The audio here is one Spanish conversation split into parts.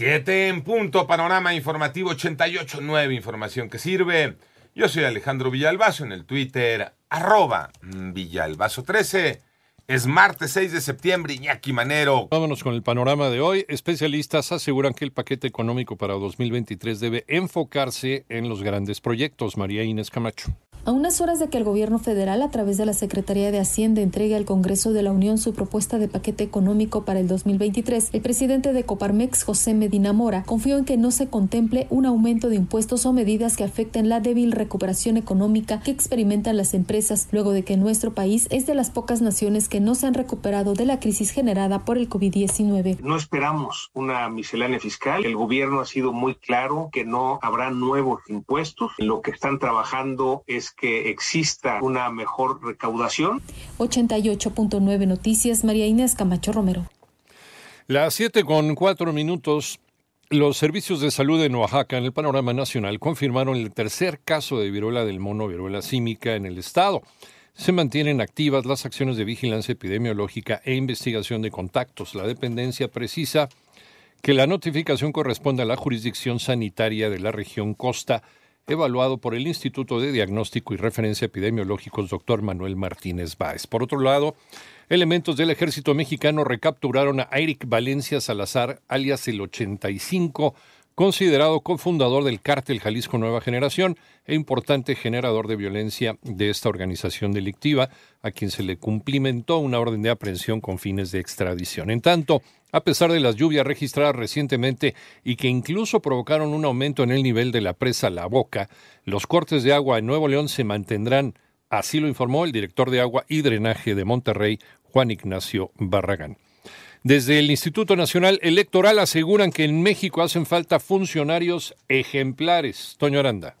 Siete en punto, panorama informativo 88.9, información que sirve. Yo soy Alejandro Villalbazo en el Twitter, arroba Villalbazo13. Es martes 6 de septiembre, Iñaki Manero. Vámonos con el panorama de hoy. Especialistas aseguran que el paquete económico para 2023 debe enfocarse en los grandes proyectos. María Inés Camacho. A unas horas de que el gobierno federal, a través de la Secretaría de Hacienda, entregue al Congreso de la Unión su propuesta de paquete económico para el 2023, el presidente de Coparmex, José Medina Mora, confió en que no se contemple un aumento de impuestos o medidas que afecten la débil recuperación económica que experimentan las empresas, luego de que nuestro país es de las pocas naciones que no se han recuperado de la crisis generada por el COVID-19. No esperamos una miscelánea fiscal. El gobierno ha sido muy claro que no habrá nuevos impuestos. Lo que están trabajando es que exista una mejor recaudación. 88.9 Noticias, María Inés Camacho Romero. Las 7 con 4 minutos. Los servicios de salud en Oaxaca, en el panorama nacional, confirmaron el tercer caso de viruela del mono, viruela símica, en el estado. Se mantienen activas las acciones de vigilancia epidemiológica e investigación de contactos. La dependencia precisa que la notificación corresponde a la jurisdicción sanitaria de la región Costa evaluado por el Instituto de Diagnóstico y Referencia Epidemiológicos Dr. Manuel Martínez Báez. Por otro lado, elementos del ejército mexicano recapturaron a Eric Valencia Salazar, alias el 85, considerado cofundador del cártel Jalisco Nueva Generación e importante generador de violencia de esta organización delictiva, a quien se le cumplimentó una orden de aprehensión con fines de extradición. En tanto, a pesar de las lluvias registradas recientemente y que incluso provocaron un aumento en el nivel de la presa La Boca, los cortes de agua en Nuevo León se mantendrán, así lo informó el director de agua y drenaje de Monterrey, Juan Ignacio Barragán. Desde el Instituto Nacional Electoral aseguran que en México hacen falta funcionarios ejemplares. Toño Aranda.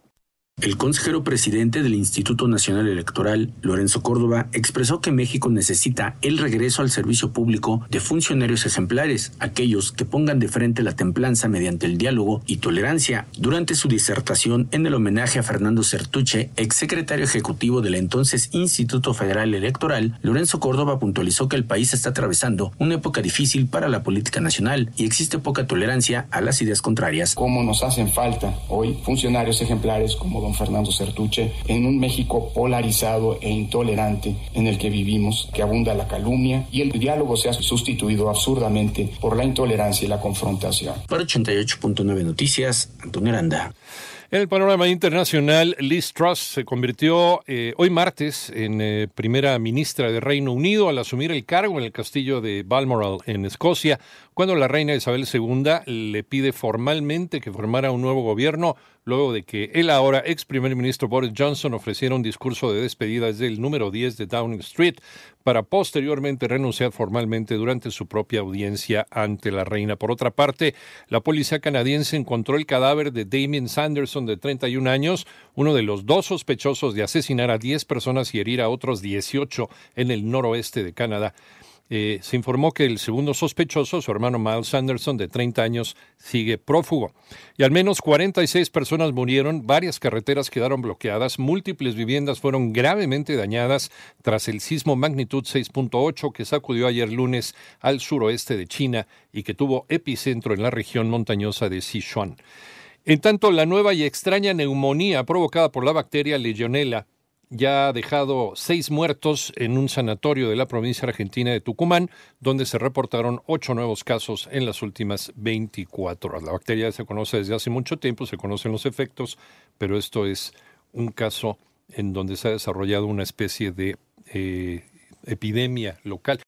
El consejero presidente del Instituto Nacional Electoral, Lorenzo Córdoba, expresó que México necesita el regreso al servicio público de funcionarios ejemplares, aquellos que pongan de frente la templanza mediante el diálogo y tolerancia. Durante su disertación en el homenaje a Fernando Certuche, exsecretario ejecutivo del entonces Instituto Federal Electoral, Lorenzo Córdoba puntualizó que el país está atravesando una época difícil para la política nacional y existe poca tolerancia a las ideas contrarias. ¿Cómo nos hacen falta hoy funcionarios ejemplares como Fernando Certuche, en un México polarizado e intolerante en el que vivimos, que abunda la calumnia y el diálogo se ha sustituido absurdamente por la intolerancia y la confrontación. Para 88.9 Noticias, Antonio Aranda. En el panorama internacional, Liz Truss se convirtió eh, hoy martes en eh, primera ministra de Reino Unido al asumir el cargo en el castillo de Balmoral, en Escocia, cuando la reina Isabel II le pide formalmente que formara un nuevo gobierno, luego de que el ahora ex primer ministro Boris Johnson ofreciera un discurso de despedida desde el número 10 de Downing Street, para posteriormente renunciar formalmente durante su propia audiencia ante la reina. Por otra parte, la policía canadiense encontró el cadáver de Damien Sanderson, de 31 años, uno de los dos sospechosos de asesinar a 10 personas y herir a otros 18 en el noroeste de Canadá. Eh, se informó que el segundo sospechoso, su hermano Miles Anderson, de 30 años, sigue prófugo. Y al menos 46 personas murieron, varias carreteras quedaron bloqueadas, múltiples viviendas fueron gravemente dañadas tras el sismo magnitud 6.8 que sacudió ayer lunes al suroeste de China y que tuvo epicentro en la región montañosa de Sichuan. En tanto, la nueva y extraña neumonía provocada por la bacteria Legionella ya ha dejado seis muertos en un sanatorio de la provincia argentina de Tucumán, donde se reportaron ocho nuevos casos en las últimas 24 horas. La bacteria se conoce desde hace mucho tiempo, se conocen los efectos, pero esto es un caso en donde se ha desarrollado una especie de eh, epidemia local.